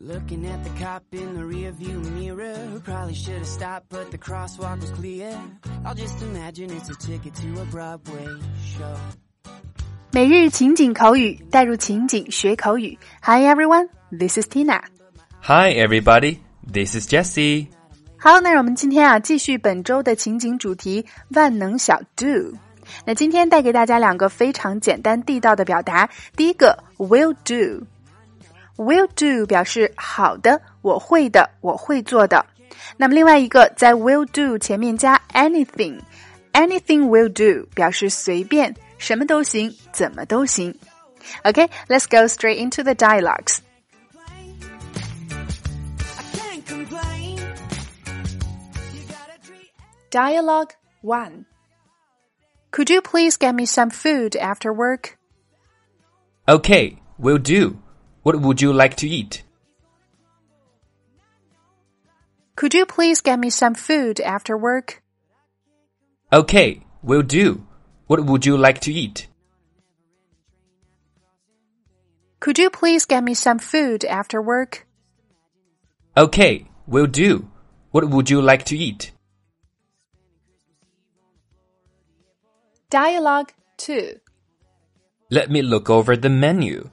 Looking at the cop in the rearview mirror, who probably should have stopped, but the crosswalk was clear. I'll just imagine it's a ticket to a Broadway show. 每日情景口语，带入情景学口语。Hi everyone, this is Tina. Hi, everybody. This is Jesse. 好，那让我们今天啊继续本周的情景主题万能小 do。那今天带给大家两个非常简单地道的表达。第一个 will do。 Will do 表示好的，我会的，我会做的。那么另外一个在 will do 前面加 anything，anything will do 表示随便，什么都行，怎么都行。OK，let's、okay, go straight into the dialogues. Dialogue 1 Could you please get me some food after work? Okay, will do. What would you like to eat? Could you please get me some food after work? Okay, will do. What would you like to eat? Could you please get me some food after work? Okay, will do. What would you like to eat? Dialogue 2 Let me look over the menu.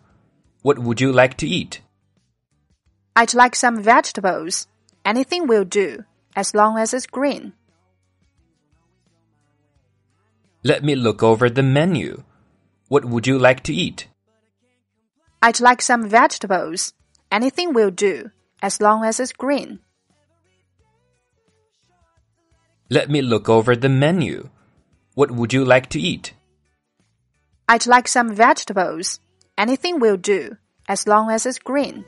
What would you like to eat? I'd like some vegetables. Anything will do, as long as it's green. Let me look over the menu. What would you like to eat? I'd like some vegetables. Anything will do, as long as it's green. Let me look over the menu. What would you like to eat? I'd like some vegetables. Anything will do, as long as it's green.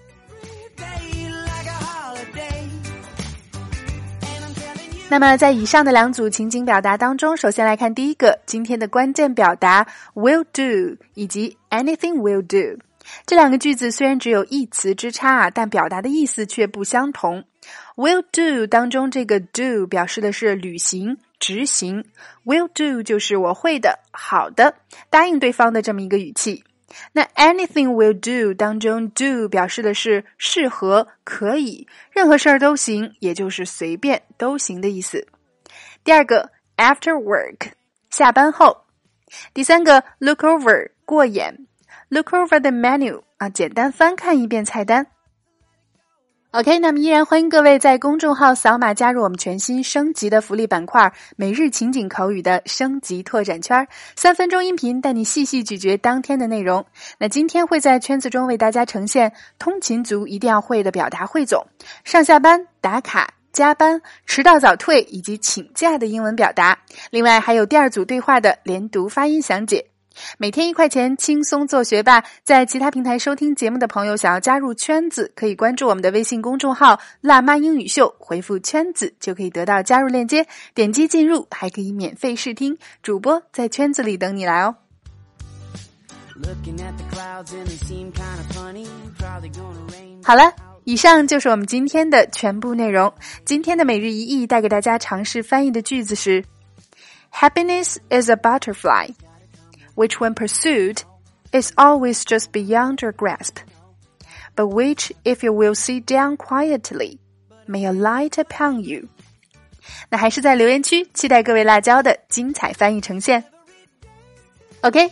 那么，在以上的两组情景表达当中，首先来看第一个，今天的关键表达 will do 以及 anything will do 这两个句子虽然只有一词之差啊，但表达的意思却不相同。will do 当中这个 do 表示的是履行、执行，will do 就是我会的、好的、答应对方的这么一个语气。那 anything will do 当中，do 表示的是适合、可以，任何事儿都行，也就是随便都行的意思。第二个，after work 下班后。第三个，look over 过眼，look over the menu 啊，简单翻看一遍菜单。OK，那么依然欢迎各位在公众号扫码加入我们全新升级的福利板块——每日情景口语的升级拓展圈，三分钟音频带你细细咀嚼当天的内容。那今天会在圈子中为大家呈现通勤族一定要会的表达汇总，上下班、打卡、加班、迟到早退以及请假的英文表达。另外还有第二组对话的连读发音详解。每天一块钱，轻松做学霸。在其他平台收听节目的朋友，想要加入圈子，可以关注我们的微信公众号“辣妈英语秀”，回复“圈子”就可以得到加入链接，点击进入，还可以免费试听。主播在圈子里等你来哦。好了，以上就是我们今天的全部内容。今天的每日一译带给大家尝试翻译的句子是：Happiness is a butterfly。which when pursued is always just beyond your grasp, but which if you will sit down quietly may alight upon you。那还是在留言区期待各位辣椒的精彩翻译呈现。OK。